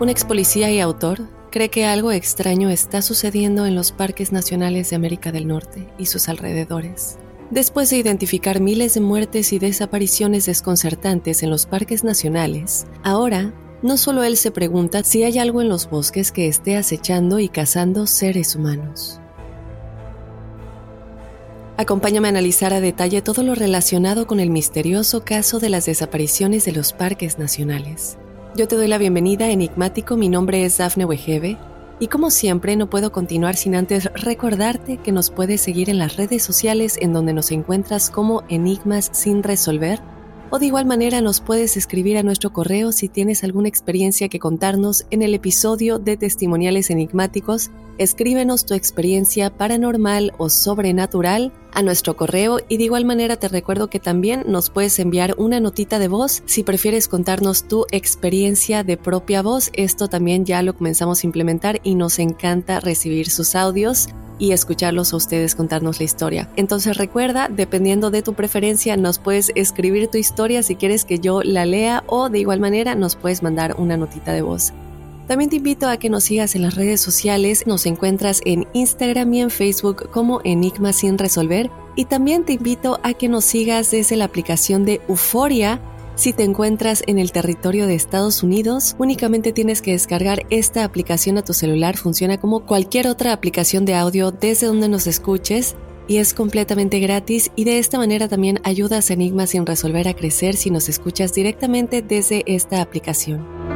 Un ex policía y autor, cree que algo extraño está sucediendo en los parques nacionales de América del Norte y sus alrededores. Después de identificar miles de muertes y desapariciones desconcertantes en los parques nacionales, ahora no solo él se pregunta si hay algo en los bosques que esté acechando y cazando seres humanos. Acompáñame a analizar a detalle todo lo relacionado con el misterioso caso de las desapariciones de los parques nacionales. Yo te doy la bienvenida, Enigmático. Mi nombre es Dafne Wegebe. Y como siempre, no puedo continuar sin antes recordarte que nos puedes seguir en las redes sociales en donde nos encuentras como Enigmas sin resolver. O de igual manera nos puedes escribir a nuestro correo si tienes alguna experiencia que contarnos en el episodio de Testimoniales Enigmáticos. Escríbenos tu experiencia paranormal o sobrenatural a nuestro correo y de igual manera te recuerdo que también nos puedes enviar una notita de voz si prefieres contarnos tu experiencia de propia voz. Esto también ya lo comenzamos a implementar y nos encanta recibir sus audios y escucharlos a ustedes contarnos la historia. Entonces recuerda, dependiendo de tu preferencia, nos puedes escribir tu historia si quieres que yo la lea o de igual manera nos puedes mandar una notita de voz. También te invito a que nos sigas en las redes sociales, nos encuentras en Instagram y en Facebook como Enigma sin resolver y también te invito a que nos sigas desde la aplicación de Euforia. Si te encuentras en el territorio de Estados Unidos, únicamente tienes que descargar esta aplicación a tu celular, funciona como cualquier otra aplicación de audio desde donde nos escuches y es completamente gratis y de esta manera también ayudas a Enigma sin resolver a crecer si nos escuchas directamente desde esta aplicación.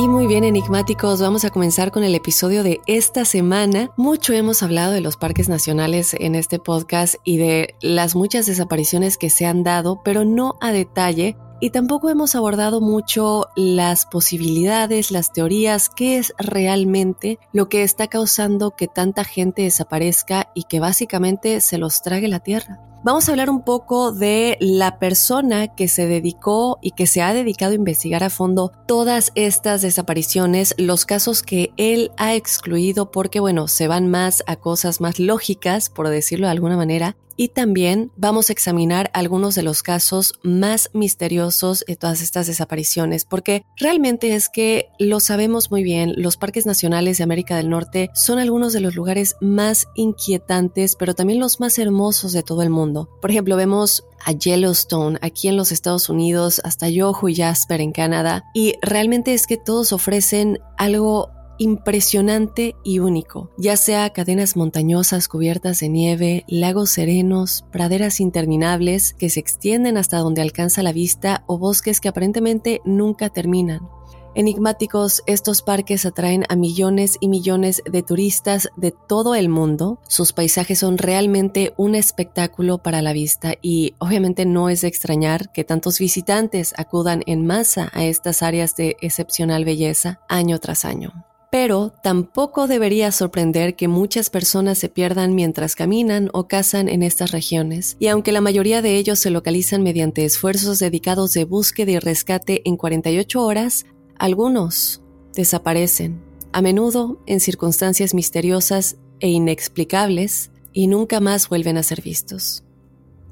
Y muy bien, enigmáticos, vamos a comenzar con el episodio de esta semana. Mucho hemos hablado de los parques nacionales en este podcast y de las muchas desapariciones que se han dado, pero no a detalle. Y tampoco hemos abordado mucho las posibilidades, las teorías, qué es realmente lo que está causando que tanta gente desaparezca y que básicamente se los trague la tierra. Vamos a hablar un poco de la persona que se dedicó y que se ha dedicado a investigar a fondo todas estas desapariciones, los casos que él ha excluido porque, bueno, se van más a cosas más lógicas, por decirlo de alguna manera, y también vamos a examinar algunos de los casos más misteriosos de todas estas desapariciones, porque realmente es que lo sabemos muy bien, los parques nacionales de América del Norte son algunos de los lugares más inquietantes, pero también los más hermosos de todo el mundo. Por ejemplo, vemos a Yellowstone aquí en los Estados Unidos, hasta Yoho y Jasper en Canadá, y realmente es que todos ofrecen algo impresionante y único, ya sea cadenas montañosas cubiertas de nieve, lagos serenos, praderas interminables que se extienden hasta donde alcanza la vista o bosques que aparentemente nunca terminan. Enigmáticos, estos parques atraen a millones y millones de turistas de todo el mundo. Sus paisajes son realmente un espectáculo para la vista y obviamente no es de extrañar que tantos visitantes acudan en masa a estas áreas de excepcional belleza año tras año. Pero tampoco debería sorprender que muchas personas se pierdan mientras caminan o cazan en estas regiones, y aunque la mayoría de ellos se localizan mediante esfuerzos dedicados de búsqueda y rescate en 48 horas, algunos desaparecen, a menudo en circunstancias misteriosas e inexplicables, y nunca más vuelven a ser vistos.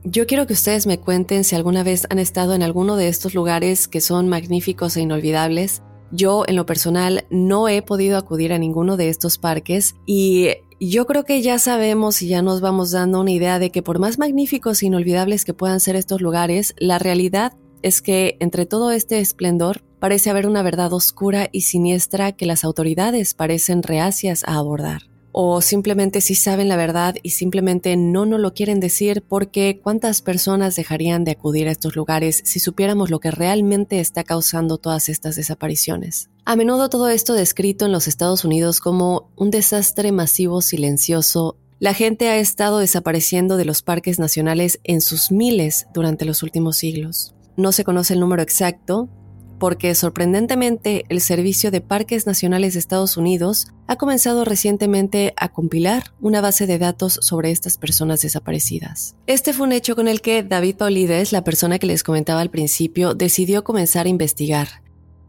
Yo quiero que ustedes me cuenten si alguna vez han estado en alguno de estos lugares que son magníficos e inolvidables, yo en lo personal no he podido acudir a ninguno de estos parques y yo creo que ya sabemos y ya nos vamos dando una idea de que por más magníficos e inolvidables que puedan ser estos lugares, la realidad es que entre todo este esplendor parece haber una verdad oscura y siniestra que las autoridades parecen reacias a abordar o simplemente sí saben la verdad y simplemente no nos lo quieren decir porque cuántas personas dejarían de acudir a estos lugares si supiéramos lo que realmente está causando todas estas desapariciones. A menudo todo esto descrito en los Estados Unidos como un desastre masivo silencioso la gente ha estado desapareciendo de los parques nacionales en sus miles durante los últimos siglos. No se conoce el número exacto, porque sorprendentemente el Servicio de Parques Nacionales de Estados Unidos ha comenzado recientemente a compilar una base de datos sobre estas personas desaparecidas. Este fue un hecho con el que David Paulides, la persona que les comentaba al principio, decidió comenzar a investigar.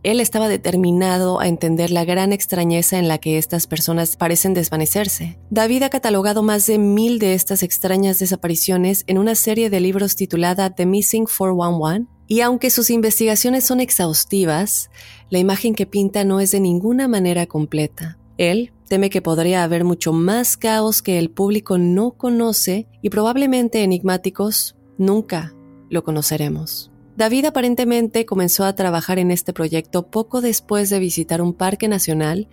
Él estaba determinado a entender la gran extrañeza en la que estas personas parecen desvanecerse. David ha catalogado más de mil de estas extrañas desapariciones en una serie de libros titulada The Missing 411 y aunque sus investigaciones son exhaustivas, la imagen que pinta no es de ninguna manera completa. Él teme que podría haber mucho más caos que el público no conoce y probablemente enigmáticos nunca lo conoceremos. David aparentemente comenzó a trabajar en este proyecto poco después de visitar un parque nacional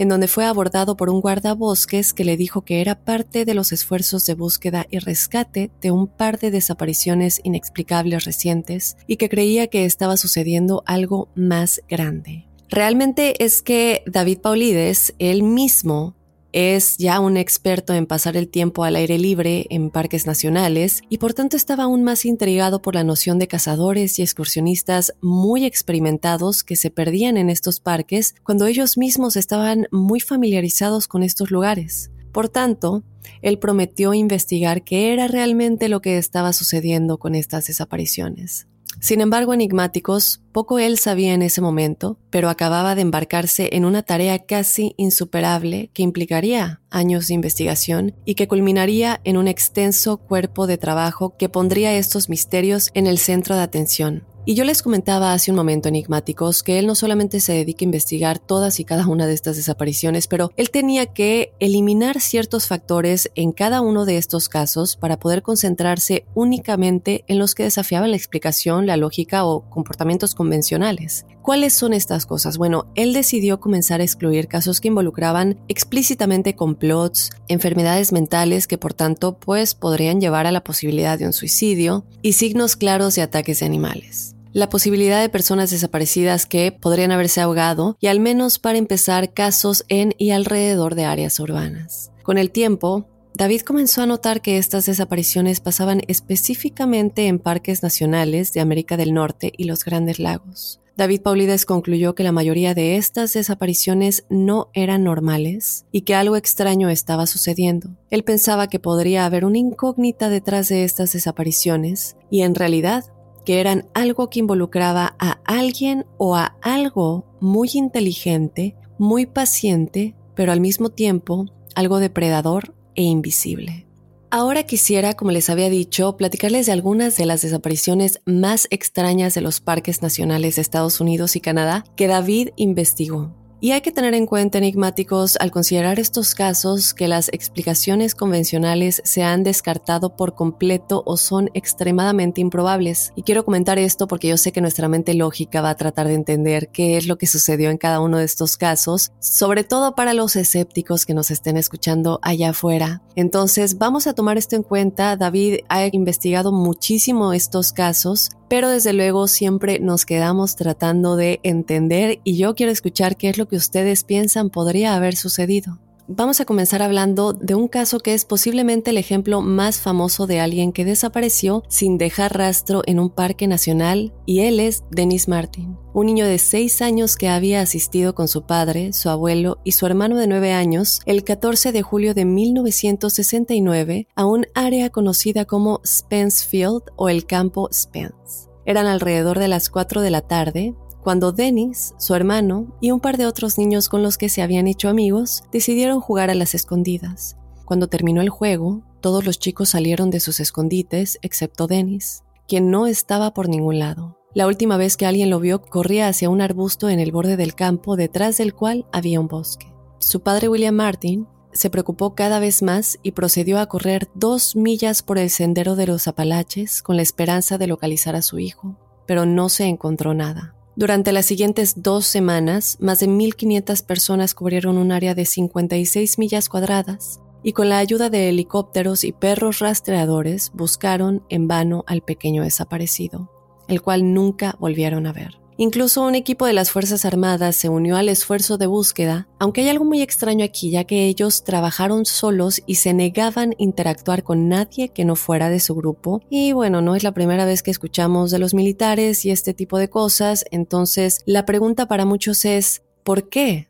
en donde fue abordado por un guardabosques que le dijo que era parte de los esfuerzos de búsqueda y rescate de un par de desapariciones inexplicables recientes y que creía que estaba sucediendo algo más grande. Realmente es que David Paulides, él mismo, es ya un experto en pasar el tiempo al aire libre en parques nacionales y por tanto estaba aún más intrigado por la noción de cazadores y excursionistas muy experimentados que se perdían en estos parques cuando ellos mismos estaban muy familiarizados con estos lugares. Por tanto, él prometió investigar qué era realmente lo que estaba sucediendo con estas desapariciones. Sin embargo, enigmáticos, poco él sabía en ese momento, pero acababa de embarcarse en una tarea casi insuperable que implicaría años de investigación y que culminaría en un extenso cuerpo de trabajo que pondría estos misterios en el centro de atención. Y yo les comentaba hace un momento, enigmáticos, que él no solamente se dedica a investigar todas y cada una de estas desapariciones, pero él tenía que eliminar ciertos factores en cada uno de estos casos para poder concentrarse únicamente en los que desafiaban la explicación, la lógica o comportamientos convencionales. ¿Cuáles son estas cosas? Bueno, él decidió comenzar a excluir casos que involucraban explícitamente complots, enfermedades mentales que por tanto pues podrían llevar a la posibilidad de un suicidio y signos claros de ataques de animales. La posibilidad de personas desaparecidas que podrían haberse ahogado y al menos para empezar casos en y alrededor de áreas urbanas. Con el tiempo, David comenzó a notar que estas desapariciones pasaban específicamente en parques nacionales de América del Norte y los Grandes Lagos. David Paulides concluyó que la mayoría de estas desapariciones no eran normales y que algo extraño estaba sucediendo. Él pensaba que podría haber una incógnita detrás de estas desapariciones y en realidad que eran algo que involucraba a alguien o a algo muy inteligente, muy paciente, pero al mismo tiempo algo depredador e invisible. Ahora quisiera, como les había dicho, platicarles de algunas de las desapariciones más extrañas de los parques nacionales de Estados Unidos y Canadá que David investigó. Y hay que tener en cuenta, enigmáticos, al considerar estos casos, que las explicaciones convencionales se han descartado por completo o son extremadamente improbables. Y quiero comentar esto porque yo sé que nuestra mente lógica va a tratar de entender qué es lo que sucedió en cada uno de estos casos, sobre todo para los escépticos que nos estén escuchando allá afuera. Entonces, vamos a tomar esto en cuenta. David ha investigado muchísimo estos casos pero desde luego siempre nos quedamos tratando de entender y yo quiero escuchar qué es lo que ustedes piensan podría haber sucedido. Vamos a comenzar hablando de un caso que es posiblemente el ejemplo más famoso de alguien que desapareció sin dejar rastro en un parque nacional y él es Dennis Martin, un niño de 6 años que había asistido con su padre, su abuelo y su hermano de 9 años el 14 de julio de 1969 a un área conocida como Spence Field o el campo Spence. Eran alrededor de las 4 de la tarde cuando Dennis, su hermano y un par de otros niños con los que se habían hecho amigos decidieron jugar a las escondidas. Cuando terminó el juego, todos los chicos salieron de sus escondites excepto Dennis, quien no estaba por ningún lado. La última vez que alguien lo vio corría hacia un arbusto en el borde del campo detrás del cual había un bosque. Su padre William Martin se preocupó cada vez más y procedió a correr dos millas por el sendero de los Apalaches con la esperanza de localizar a su hijo, pero no se encontró nada. Durante las siguientes dos semanas, más de 1.500 personas cubrieron un área de 56 millas cuadradas y con la ayuda de helicópteros y perros rastreadores buscaron en vano al pequeño desaparecido, el cual nunca volvieron a ver. Incluso un equipo de las Fuerzas Armadas se unió al esfuerzo de búsqueda, aunque hay algo muy extraño aquí, ya que ellos trabajaron solos y se negaban a interactuar con nadie que no fuera de su grupo. Y bueno, no es la primera vez que escuchamos de los militares y este tipo de cosas, entonces la pregunta para muchos es, ¿por qué?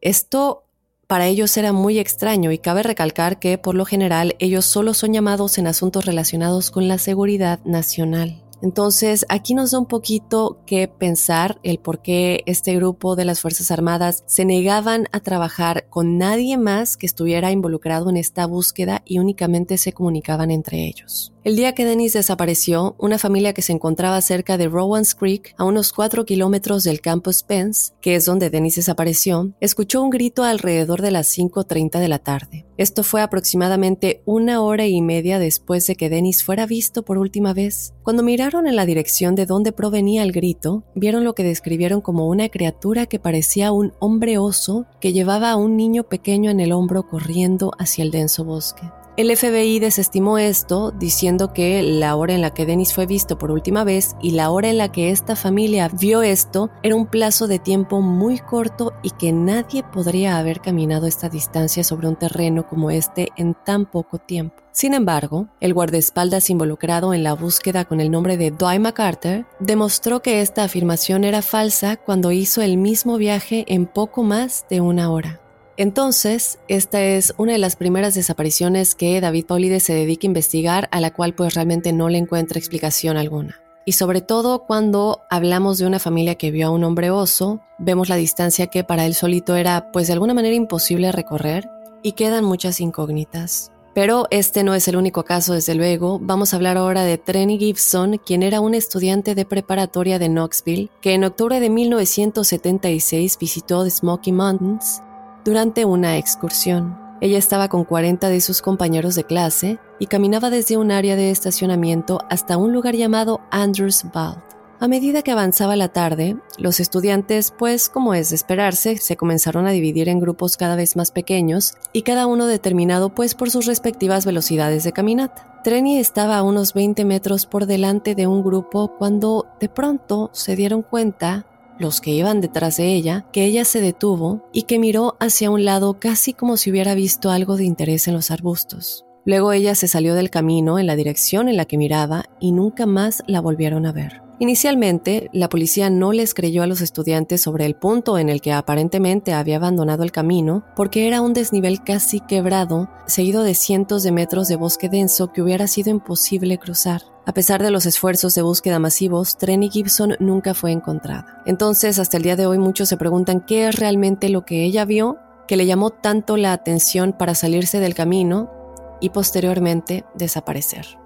Esto para ellos era muy extraño y cabe recalcar que por lo general ellos solo son llamados en asuntos relacionados con la seguridad nacional. Entonces, aquí nos da un poquito que pensar el por qué este grupo de las Fuerzas Armadas se negaban a trabajar con nadie más que estuviera involucrado en esta búsqueda y únicamente se comunicaban entre ellos. El día que Dennis desapareció, una familia que se encontraba cerca de Rowan's Creek, a unos 4 kilómetros del campo Spence, que es donde Dennis desapareció, escuchó un grito alrededor de las 5.30 de la tarde. Esto fue aproximadamente una hora y media después de que Dennis fuera visto por última vez. Cuando miraron en la dirección de donde provenía el grito, vieron lo que describieron como una criatura que parecía un hombre oso que llevaba a un niño pequeño en el hombro corriendo hacia el denso bosque. El FBI desestimó esto diciendo que la hora en la que Dennis fue visto por última vez y la hora en la que esta familia vio esto era un plazo de tiempo muy corto y que nadie podría haber caminado esta distancia sobre un terreno como este en tan poco tiempo. Sin embargo, el guardaespaldas involucrado en la búsqueda con el nombre de Dwight MacArthur demostró que esta afirmación era falsa cuando hizo el mismo viaje en poco más de una hora. Entonces, esta es una de las primeras desapariciones que David Paulide se dedica a investigar, a la cual pues realmente no le encuentra explicación alguna. Y sobre todo cuando hablamos de una familia que vio a un hombre oso, vemos la distancia que para él solito era pues de alguna manera imposible recorrer y quedan muchas incógnitas. Pero este no es el único caso, desde luego. Vamos a hablar ahora de Trenny Gibson, quien era un estudiante de preparatoria de Knoxville, que en octubre de 1976 visitó The Smoky Mountains durante una excursión. Ella estaba con 40 de sus compañeros de clase y caminaba desde un área de estacionamiento hasta un lugar llamado Andrews Vault. A medida que avanzaba la tarde, los estudiantes, pues como es de esperarse, se comenzaron a dividir en grupos cada vez más pequeños y cada uno determinado pues por sus respectivas velocidades de caminata. Trenny estaba a unos 20 metros por delante de un grupo cuando de pronto se dieron cuenta los que iban detrás de ella, que ella se detuvo y que miró hacia un lado casi como si hubiera visto algo de interés en los arbustos. Luego ella se salió del camino en la dirección en la que miraba y nunca más la volvieron a ver. Inicialmente, la policía no les creyó a los estudiantes sobre el punto en el que aparentemente había abandonado el camino, porque era un desnivel casi quebrado, seguido de cientos de metros de bosque denso que hubiera sido imposible cruzar. A pesar de los esfuerzos de búsqueda masivos, Trenny Gibson nunca fue encontrada. Entonces, hasta el día de hoy muchos se preguntan qué es realmente lo que ella vio que le llamó tanto la atención para salirse del camino y posteriormente desaparecer.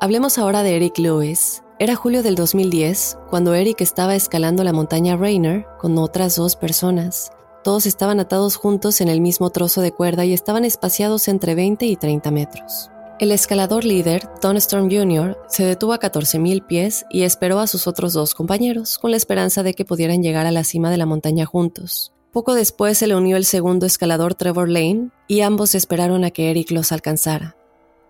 Hablemos ahora de Eric Lewis. Era julio del 2010 cuando Eric estaba escalando la montaña Rainer con otras dos personas. Todos estaban atados juntos en el mismo trozo de cuerda y estaban espaciados entre 20 y 30 metros. El escalador líder, Don Storm Jr., se detuvo a 14.000 pies y esperó a sus otros dos compañeros, con la esperanza de que pudieran llegar a la cima de la montaña juntos. Poco después se le unió el segundo escalador Trevor Lane y ambos esperaron a que Eric los alcanzara.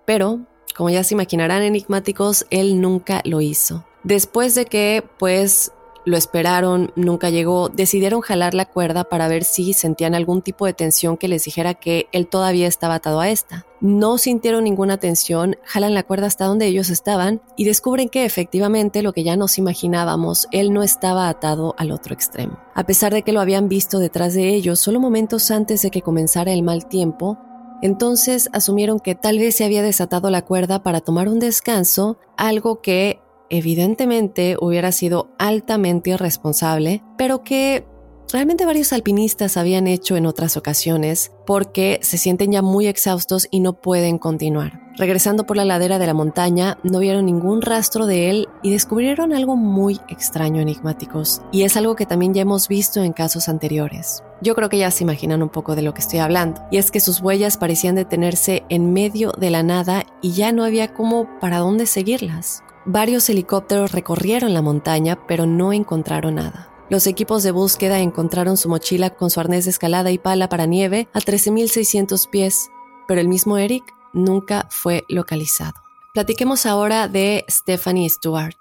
Pero, como ya se imaginarán enigmáticos, él nunca lo hizo. Después de que, pues, lo esperaron, nunca llegó, decidieron jalar la cuerda para ver si sentían algún tipo de tensión que les dijera que él todavía estaba atado a esta. No sintieron ninguna tensión, jalan la cuerda hasta donde ellos estaban y descubren que efectivamente lo que ya nos imaginábamos, él no estaba atado al otro extremo. A pesar de que lo habían visto detrás de ellos solo momentos antes de que comenzara el mal tiempo, entonces asumieron que tal vez se había desatado la cuerda para tomar un descanso, algo que evidentemente hubiera sido altamente irresponsable, pero que realmente varios alpinistas habían hecho en otras ocasiones porque se sienten ya muy exhaustos y no pueden continuar. Regresando por la ladera de la montaña, no vieron ningún rastro de él y descubrieron algo muy extraño enigmáticos, y es algo que también ya hemos visto en casos anteriores. Yo creo que ya se imaginan un poco de lo que estoy hablando, y es que sus huellas parecían detenerse en medio de la nada y ya no había como para dónde seguirlas. Varios helicópteros recorrieron la montaña, pero no encontraron nada. Los equipos de búsqueda encontraron su mochila con su arnés de escalada y pala para nieve a 13.600 pies, pero el mismo Eric nunca fue localizado. Platiquemos ahora de Stephanie Stewart,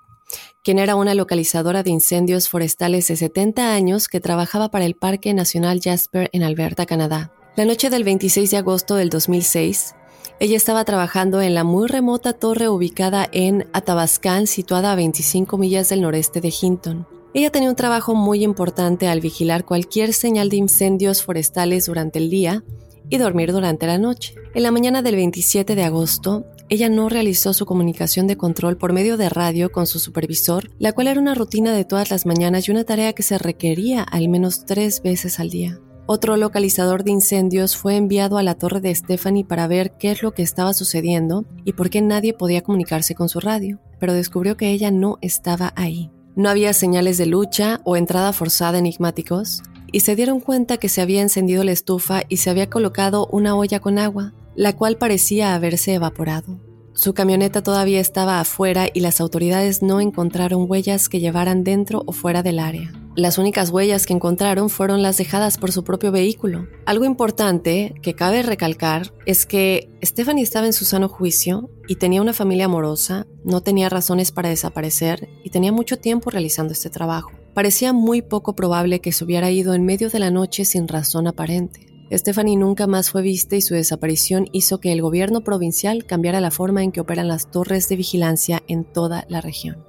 quien era una localizadora de incendios forestales de 70 años que trabajaba para el Parque Nacional Jasper en Alberta, Canadá. La noche del 26 de agosto del 2006, ella estaba trabajando en la muy remota torre ubicada en Athabascan, situada a 25 millas del noreste de Hinton. Ella tenía un trabajo muy importante al vigilar cualquier señal de incendios forestales durante el día y dormir durante la noche. En la mañana del 27 de agosto, ella no realizó su comunicación de control por medio de radio con su supervisor, la cual era una rutina de todas las mañanas y una tarea que se requería al menos tres veces al día. Otro localizador de incendios fue enviado a la torre de Stephanie para ver qué es lo que estaba sucediendo y por qué nadie podía comunicarse con su radio, pero descubrió que ella no estaba ahí. No había señales de lucha o entrada forzada enigmáticos, y se dieron cuenta que se había encendido la estufa y se había colocado una olla con agua, la cual parecía haberse evaporado. Su camioneta todavía estaba afuera y las autoridades no encontraron huellas que llevaran dentro o fuera del área. Las únicas huellas que encontraron fueron las dejadas por su propio vehículo. Algo importante que cabe recalcar es que Stephanie estaba en su sano juicio y tenía una familia amorosa, no tenía razones para desaparecer y tenía mucho tiempo realizando este trabajo. Parecía muy poco probable que se hubiera ido en medio de la noche sin razón aparente. Stephanie nunca más fue vista y su desaparición hizo que el gobierno provincial cambiara la forma en que operan las torres de vigilancia en toda la región.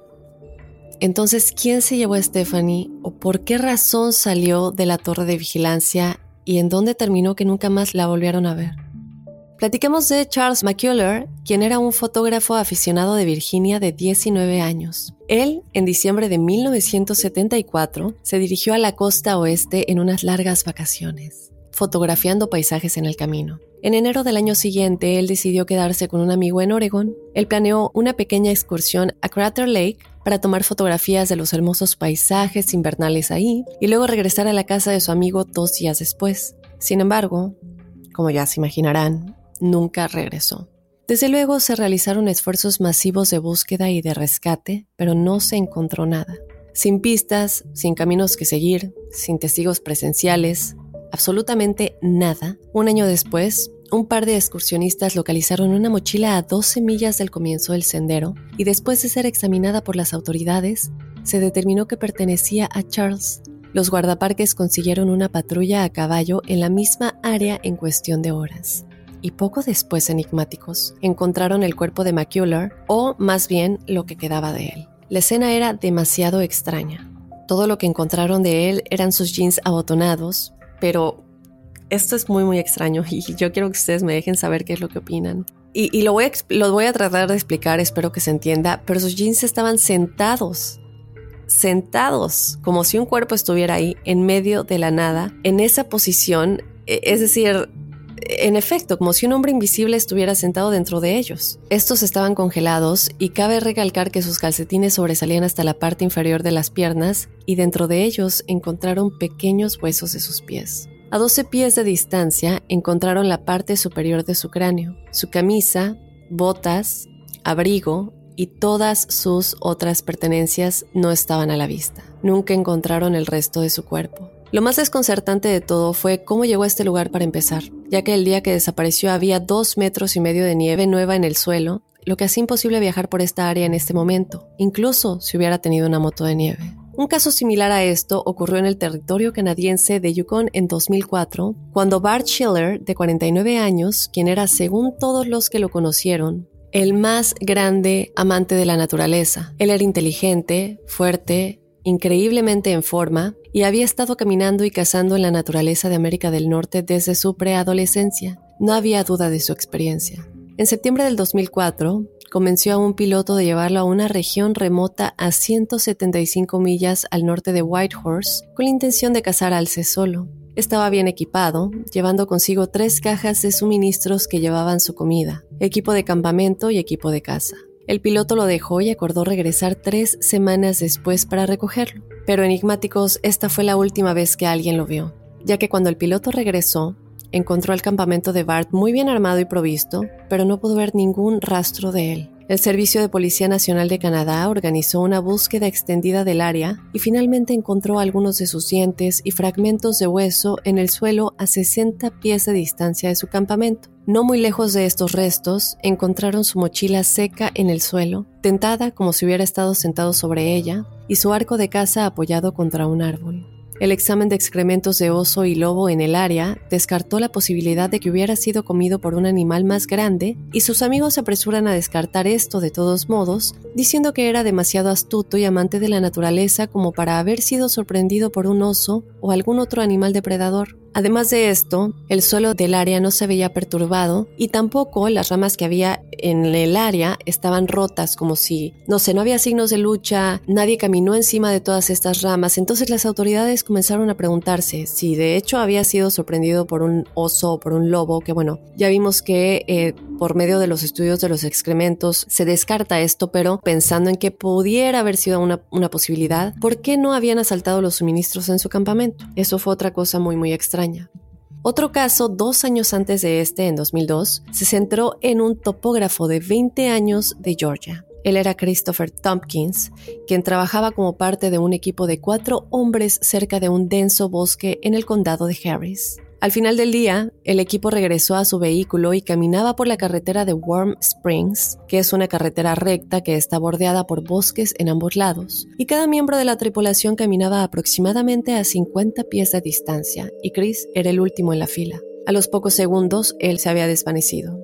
Entonces, ¿quién se llevó a Stephanie o por qué razón salió de la torre de vigilancia y en dónde terminó que nunca más la volvieron a ver? Platiquemos de Charles McCuller, quien era un fotógrafo aficionado de Virginia de 19 años. Él, en diciembre de 1974, se dirigió a la costa oeste en unas largas vacaciones, fotografiando paisajes en el camino. En enero del año siguiente, él decidió quedarse con un amigo en Oregon. Él planeó una pequeña excursión a Crater Lake para tomar fotografías de los hermosos paisajes invernales ahí y luego regresar a la casa de su amigo dos días después. Sin embargo, como ya se imaginarán, nunca regresó. Desde luego se realizaron esfuerzos masivos de búsqueda y de rescate, pero no se encontró nada. Sin pistas, sin caminos que seguir, sin testigos presenciales, absolutamente nada, un año después, un par de excursionistas localizaron una mochila a 12 millas del comienzo del sendero y después de ser examinada por las autoridades, se determinó que pertenecía a Charles. Los guardaparques consiguieron una patrulla a caballo en la misma área en cuestión de horas. Y poco después, enigmáticos, encontraron el cuerpo de McCuller, o más bien lo que quedaba de él. La escena era demasiado extraña. Todo lo que encontraron de él eran sus jeans abotonados, pero esto es muy, muy extraño y yo quiero que ustedes me dejen saber qué es lo que opinan. Y, lo, voy a, lo voy a tratar de explicar, espero que se entienda, pero sus jeans estaban sentados, sentados, como si un cuerpo estuviera ahí, en medio de la nada, en esa posición, e, es decir, en efecto, como si un hombre invisible estuviera sentado dentro de ellos. Estos estaban congelados y cabe recalcar que sus calcetines sobresalían hasta la parte inferior de las piernas y dentro de ellos encontraron pequeños huesos de sus pies. A 12 pies de distancia encontraron la parte superior de su cráneo, su camisa, botas, abrigo y todas sus otras pertenencias no estaban a la vista. Nunca encontraron el resto de su cuerpo. Lo más desconcertante de todo fue cómo llegó a este lugar para empezar, ya que el día que desapareció había dos metros y medio de nieve nueva en el suelo, lo que hacía imposible viajar por esta área en este momento, incluso si hubiera tenido una moto de nieve. Un caso similar a esto ocurrió en el territorio canadiense de Yukon en 2004, cuando Bart Schiller, de 49 años, quien era, según todos los que lo conocieron, el más grande amante de la naturaleza. Él era inteligente, fuerte, increíblemente en forma y había estado caminando y cazando en la naturaleza de América del Norte desde su preadolescencia. No había duda de su experiencia. En septiembre del 2004, convenció a un piloto de llevarlo a una región remota a 175 millas al norte de Whitehorse con la intención de cazar alce solo. Estaba bien equipado, llevando consigo tres cajas de suministros que llevaban su comida, equipo de campamento y equipo de caza. El piloto lo dejó y acordó regresar tres semanas después para recogerlo. Pero enigmáticos, esta fue la última vez que alguien lo vio, ya que cuando el piloto regresó, encontró el campamento de Bart muy bien armado y provisto, pero no pudo ver ningún rastro de él. El Servicio de Policía Nacional de Canadá organizó una búsqueda extendida del área y finalmente encontró algunos de sus dientes y fragmentos de hueso en el suelo a 60 pies de distancia de su campamento. No muy lejos de estos restos, encontraron su mochila seca en el suelo, tentada como si hubiera estado sentado sobre ella, y su arco de caza apoyado contra un árbol. El examen de excrementos de oso y lobo en el área descartó la posibilidad de que hubiera sido comido por un animal más grande y sus amigos se apresuran a descartar esto de todos modos, diciendo que era demasiado astuto y amante de la naturaleza como para haber sido sorprendido por un oso o algún otro animal depredador. Además de esto, el suelo del área no se veía perturbado y tampoco las ramas que había en el área estaban rotas como si, no sé, no había signos de lucha, nadie caminó encima de todas estas ramas. Entonces las autoridades comenzaron a preguntarse si de hecho había sido sorprendido por un oso o por un lobo, que bueno, ya vimos que eh, por medio de los estudios de los excrementos se descarta esto, pero pensando en que pudiera haber sido una, una posibilidad, ¿por qué no habían asaltado los suministros en su campamento? Eso fue otra cosa muy muy extraña. Otro caso, dos años antes de este, en 2002, se centró en un topógrafo de 20 años de Georgia. Él era Christopher Tompkins, quien trabajaba como parte de un equipo de cuatro hombres cerca de un denso bosque en el condado de Harris. Al final del día, el equipo regresó a su vehículo y caminaba por la carretera de Warm Springs, que es una carretera recta que está bordeada por bosques en ambos lados, y cada miembro de la tripulación caminaba aproximadamente a 50 pies de distancia, y Chris era el último en la fila. A los pocos segundos, él se había desvanecido.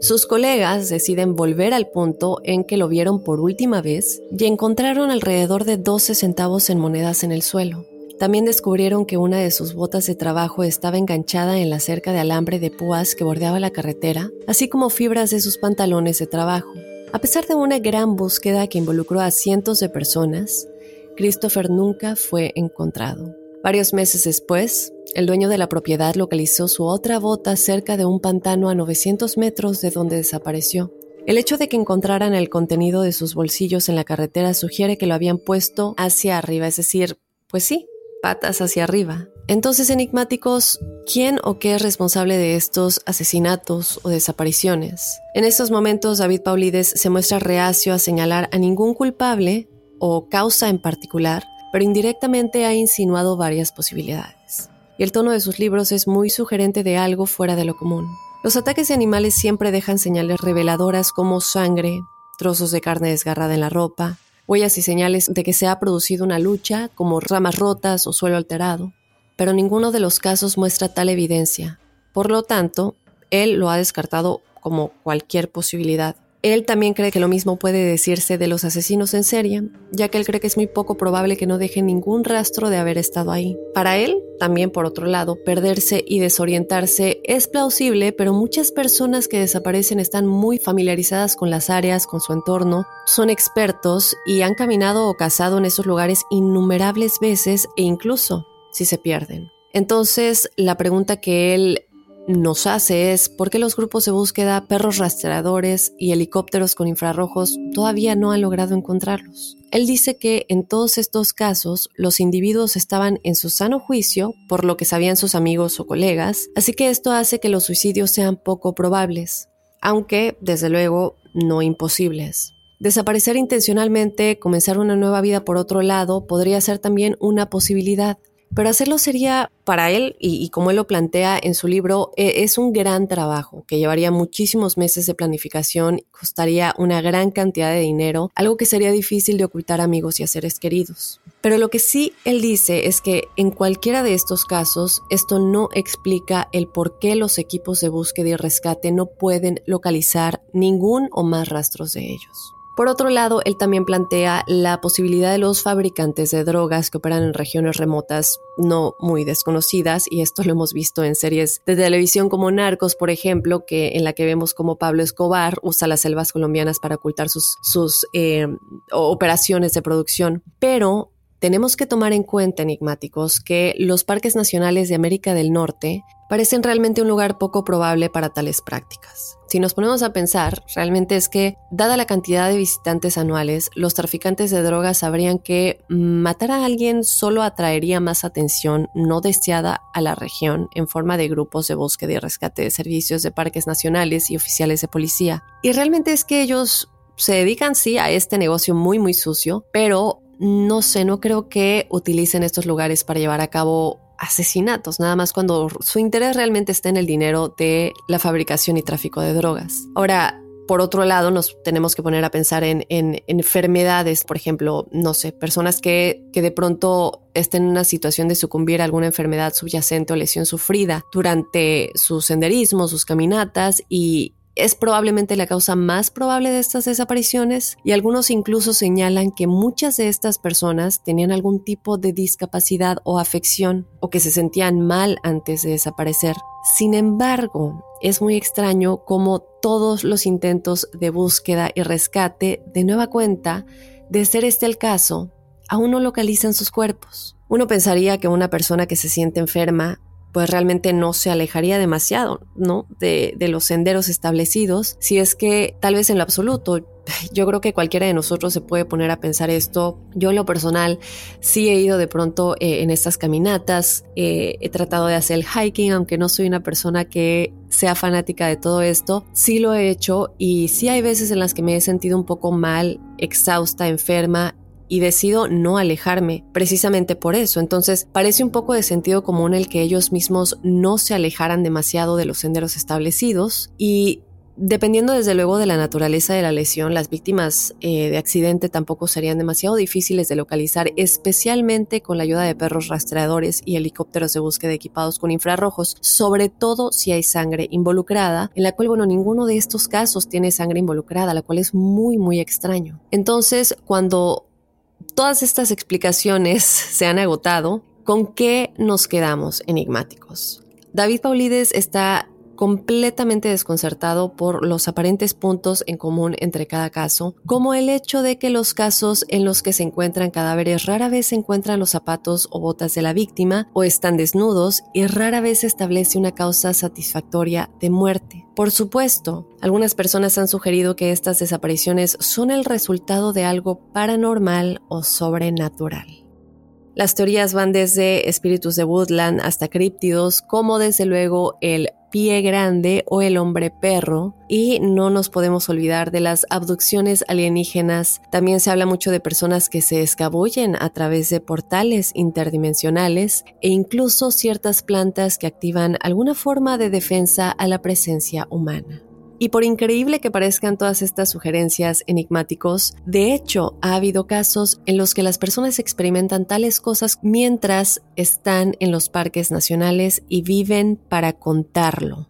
Sus colegas deciden volver al punto en que lo vieron por última vez y encontraron alrededor de 12 centavos en monedas en el suelo. También descubrieron que una de sus botas de trabajo estaba enganchada en la cerca de alambre de púas que bordeaba la carretera, así como fibras de sus pantalones de trabajo. A pesar de una gran búsqueda que involucró a cientos de personas, Christopher nunca fue encontrado. Varios meses después, el dueño de la propiedad localizó su otra bota cerca de un pantano a 900 metros de donde desapareció. El hecho de que encontraran el contenido de sus bolsillos en la carretera sugiere que lo habían puesto hacia arriba, es decir, pues sí, patas hacia arriba. Entonces, enigmáticos, ¿quién o qué es responsable de estos asesinatos o desapariciones? En estos momentos, David Paulides se muestra reacio a señalar a ningún culpable o causa en particular, pero indirectamente ha insinuado varias posibilidades. Y el tono de sus libros es muy sugerente de algo fuera de lo común. Los ataques de animales siempre dejan señales reveladoras como sangre, trozos de carne desgarrada en la ropa, huellas y señales de que se ha producido una lucha, como ramas rotas o suelo alterado, pero ninguno de los casos muestra tal evidencia. Por lo tanto, él lo ha descartado como cualquier posibilidad. Él también cree que lo mismo puede decirse de los asesinos en serie, ya que él cree que es muy poco probable que no dejen ningún rastro de haber estado ahí. Para él, también por otro lado, perderse y desorientarse es plausible, pero muchas personas que desaparecen están muy familiarizadas con las áreas, con su entorno, son expertos y han caminado o cazado en esos lugares innumerables veces e incluso si se pierden. Entonces, la pregunta que él nos hace es por qué los grupos de búsqueda, perros rastreadores y helicópteros con infrarrojos todavía no han logrado encontrarlos. Él dice que en todos estos casos los individuos estaban en su sano juicio por lo que sabían sus amigos o colegas, así que esto hace que los suicidios sean poco probables, aunque desde luego no imposibles. Desaparecer intencionalmente, comenzar una nueva vida por otro lado, podría ser también una posibilidad. Pero hacerlo sería para él, y, como él lo plantea en su libro, e, es un gran trabajo que llevaría muchísimos meses de planificación, costaría una gran cantidad de dinero, algo que sería difícil de ocultar a amigos y a seres queridos. Pero lo que sí él dice es que en cualquiera de estos casos, esto no explica el por qué los equipos de búsqueda y rescate no pueden localizar ningún o más rastros de ellos. Por otro lado, él también plantea la posibilidad de los fabricantes de drogas que operan en regiones remotas no muy desconocidas, y esto lo hemos visto en series de televisión como Narcos, por ejemplo, que en la que vemos como Pablo Escobar usa las selvas colombianas para ocultar sus, eh, operaciones de producción. Pero tenemos que tomar en cuenta, enigmáticos, que los parques nacionales de América del Norte parecen realmente un lugar poco probable para tales prácticas. Si nos ponemos a pensar, realmente es que, dada la cantidad de visitantes anuales, los traficantes de drogas sabrían que matar a alguien solo atraería más atención no deseada a la región en forma de grupos de búsqueda y rescate de servicios de parques nacionales y oficiales de policía. Y realmente es que ellos se dedican sí a este negocio muy muy sucio, pero no sé, no creo que utilicen estos lugares para llevar a cabo asesinatos, nada más cuando su interés realmente está en el dinero de la fabricación y tráfico de drogas. Ahora, por otro lado, nos tenemos que poner a pensar en, enfermedades, por ejemplo, no sé, personas que, que, de pronto estén en una situación de sucumbir a alguna enfermedad subyacente o lesión sufrida durante sus senderismos, sus caminatas y, es probablemente la causa más probable de estas desapariciones y algunos incluso señalan que muchas de estas personas tenían algún tipo de discapacidad o afección o que se sentían mal antes de desaparecer. Sin embargo, es muy extraño cómo todos los intentos de búsqueda y rescate, de nueva cuenta, de ser este el caso, aún no localizan sus cuerpos. Uno pensaría que una persona que se siente enferma pues realmente no se alejaría demasiado, ¿no? De, los senderos establecidos, si es que tal vez en lo absoluto yo creo que cualquiera de nosotros se puede poner a pensar esto. Yo en lo personal sí he ido de pronto eh, en estas caminatas, eh, he tratado de hacer el hiking, aunque no soy una persona que sea fanática de todo esto, sí lo he hecho y sí hay veces en las que me he sentido un poco mal, exhausta, enferma y decido no alejarme precisamente por eso. Entonces parece un poco de sentido común el que ellos mismos no se alejaran demasiado de los senderos establecidos y Dependiendo desde luego de la naturaleza de la lesión, las víctimas eh, de accidente tampoco serían demasiado difíciles de localizar, especialmente con la ayuda de perros rastreadores y helicópteros de búsqueda equipados con infrarrojos, sobre todo si hay sangre involucrada, en la cual, bueno, ninguno de estos casos tiene sangre involucrada, la cual es muy, muy extraño. Entonces, cuando todas estas explicaciones se han agotado, ¿con qué nos quedamos enigmáticos? David Paulides está completamente desconcertado por los aparentes puntos en común entre cada caso, como el hecho de que los casos en los que se encuentran cadáveres rara vez se encuentran los zapatos o botas de la víctima o están desnudos y rara vez se establece una causa satisfactoria de muerte. Por supuesto, algunas personas han sugerido que estas desapariciones son el resultado de algo paranormal o sobrenatural. Las teorías van desde espíritus de Woodland hasta críptidos, como desde luego el pie grande o el hombre perro. Y no nos podemos olvidar de las abducciones alienígenas. También se habla mucho de personas que se escabullen a través de portales interdimensionales e incluso ciertas plantas que activan alguna forma de defensa a la presencia humana. Y por increíble que parezcan todas estas sugerencias enigmáticos, de hecho ha habido casos en los que las personas experimentan tales cosas mientras están en los parques nacionales y viven para contarlo.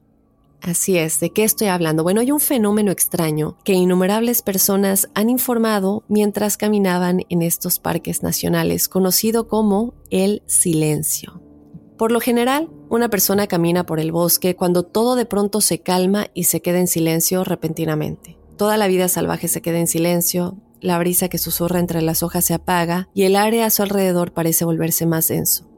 Así es, ¿de qué estoy hablando? Bueno, hay un fenómeno extraño que innumerables personas han informado mientras caminaban en estos parques nacionales, conocido como el silencio. Por lo general, una persona camina por el bosque cuando todo de pronto se calma y se queda en silencio repentinamente. Toda la vida salvaje se queda en silencio, la brisa que susurra entre las hojas se apaga y el área a su alrededor parece volverse más denso.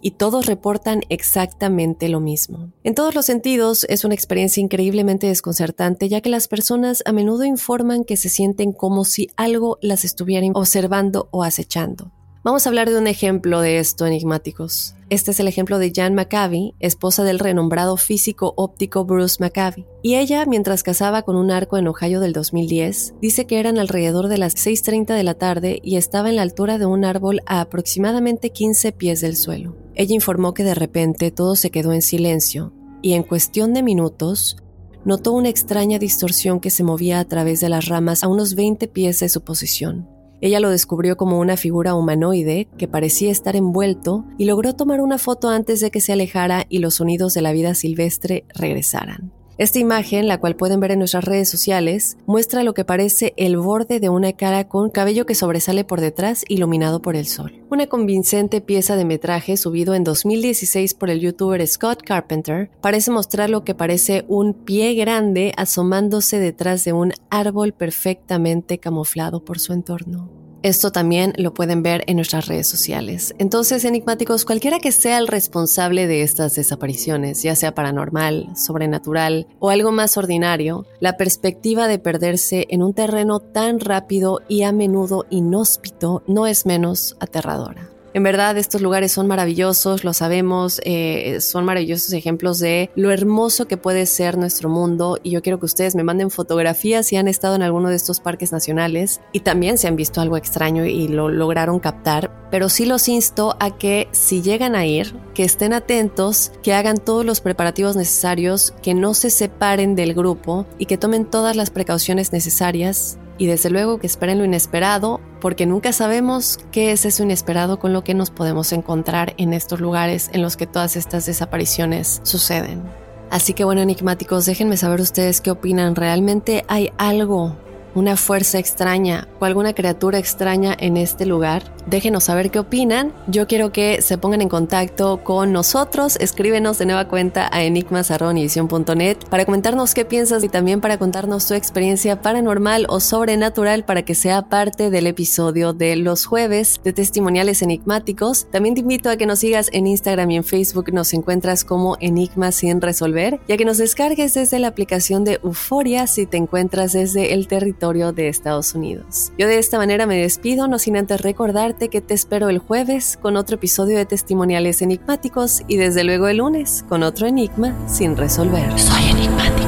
Y todos reportan exactamente lo mismo. En todos los sentidos, es una experiencia increíblemente desconcertante, ya que las personas a menudo informan que se sienten como si algo las estuviera observando o acechando. Vamos a hablar de un ejemplo de esto, enigmáticos. Este es el ejemplo de Jan McCavie, esposa del renombrado físico óptico Bruce McCavie. Y ella, mientras cazaba con un arco en Ohio del 2010, dice que eran alrededor de las 6.30 de la tarde y estaba en la altura de un árbol a aproximadamente 15 pies del suelo. Ella informó que de repente todo se quedó en silencio y en cuestión de minutos notó una extraña distorsión que se movía a través de las ramas a unos 20 pies de su posición. Ella lo descubrió como una figura humanoide que parecía estar envuelto y logró tomar una foto antes de que se alejara y los sonidos de la vida silvestre regresaran. Esta imagen, la cual pueden ver en nuestras redes sociales, muestra lo que parece el borde de una cara con cabello que sobresale por detrás iluminado por el sol. Una convincente pieza de metraje subido en 2016 por el youtuber Scott Carpenter parece mostrar lo que parece un pie grande asomándose detrás de un árbol perfectamente camuflado por su entorno. Esto también lo pueden ver en nuestras redes sociales. Entonces, enigmáticos, cualquiera que sea el responsable de estas desapariciones, ya sea paranormal, sobrenatural o algo más ordinario, la perspectiva de perderse en un terreno tan rápido y a menudo inhóspito no es menos aterradora. En verdad, estos lugares son maravillosos, lo sabemos, eh, son maravillosos ejemplos de lo hermoso que puede ser nuestro mundo y yo quiero que ustedes me manden fotografías si han estado en alguno de estos parques nacionales y también si han visto algo extraño y lo lograron captar, pero sí los insto a que si llegan a ir, que estén atentos, que hagan todos los preparativos necesarios, que no se separen del grupo y que tomen todas las precauciones necesarias y desde luego que esperen lo inesperado, porque nunca sabemos qué es eso inesperado con lo que nos podemos encontrar en estos lugares en los que todas estas desapariciones suceden. Así que bueno, enigmáticos, déjenme saber ustedes qué opinan. ¿Realmente hay algo una fuerza extraña o alguna criatura extraña en este lugar? Déjenos saber qué opinan. Yo quiero que se pongan en contacto con nosotros. Escríbenos de nueva cuenta a enigmas.net para comentarnos qué piensas y también para contarnos tu experiencia paranormal o sobrenatural para que sea parte del episodio de los jueves de testimoniales enigmáticos. También te invito a que nos sigas en Instagram y en Facebook. Nos encuentras como Enigmas sin resolver y a que nos descargues desde la aplicación de Euforia si te encuentras desde el territorio de Estados Unidos. Yo de esta manera me despido, no sin antes recordarte que te espero el jueves con otro episodio de Testimoniales Enigmáticos y desde luego el lunes con otro enigma sin resolver. Soy enigmático.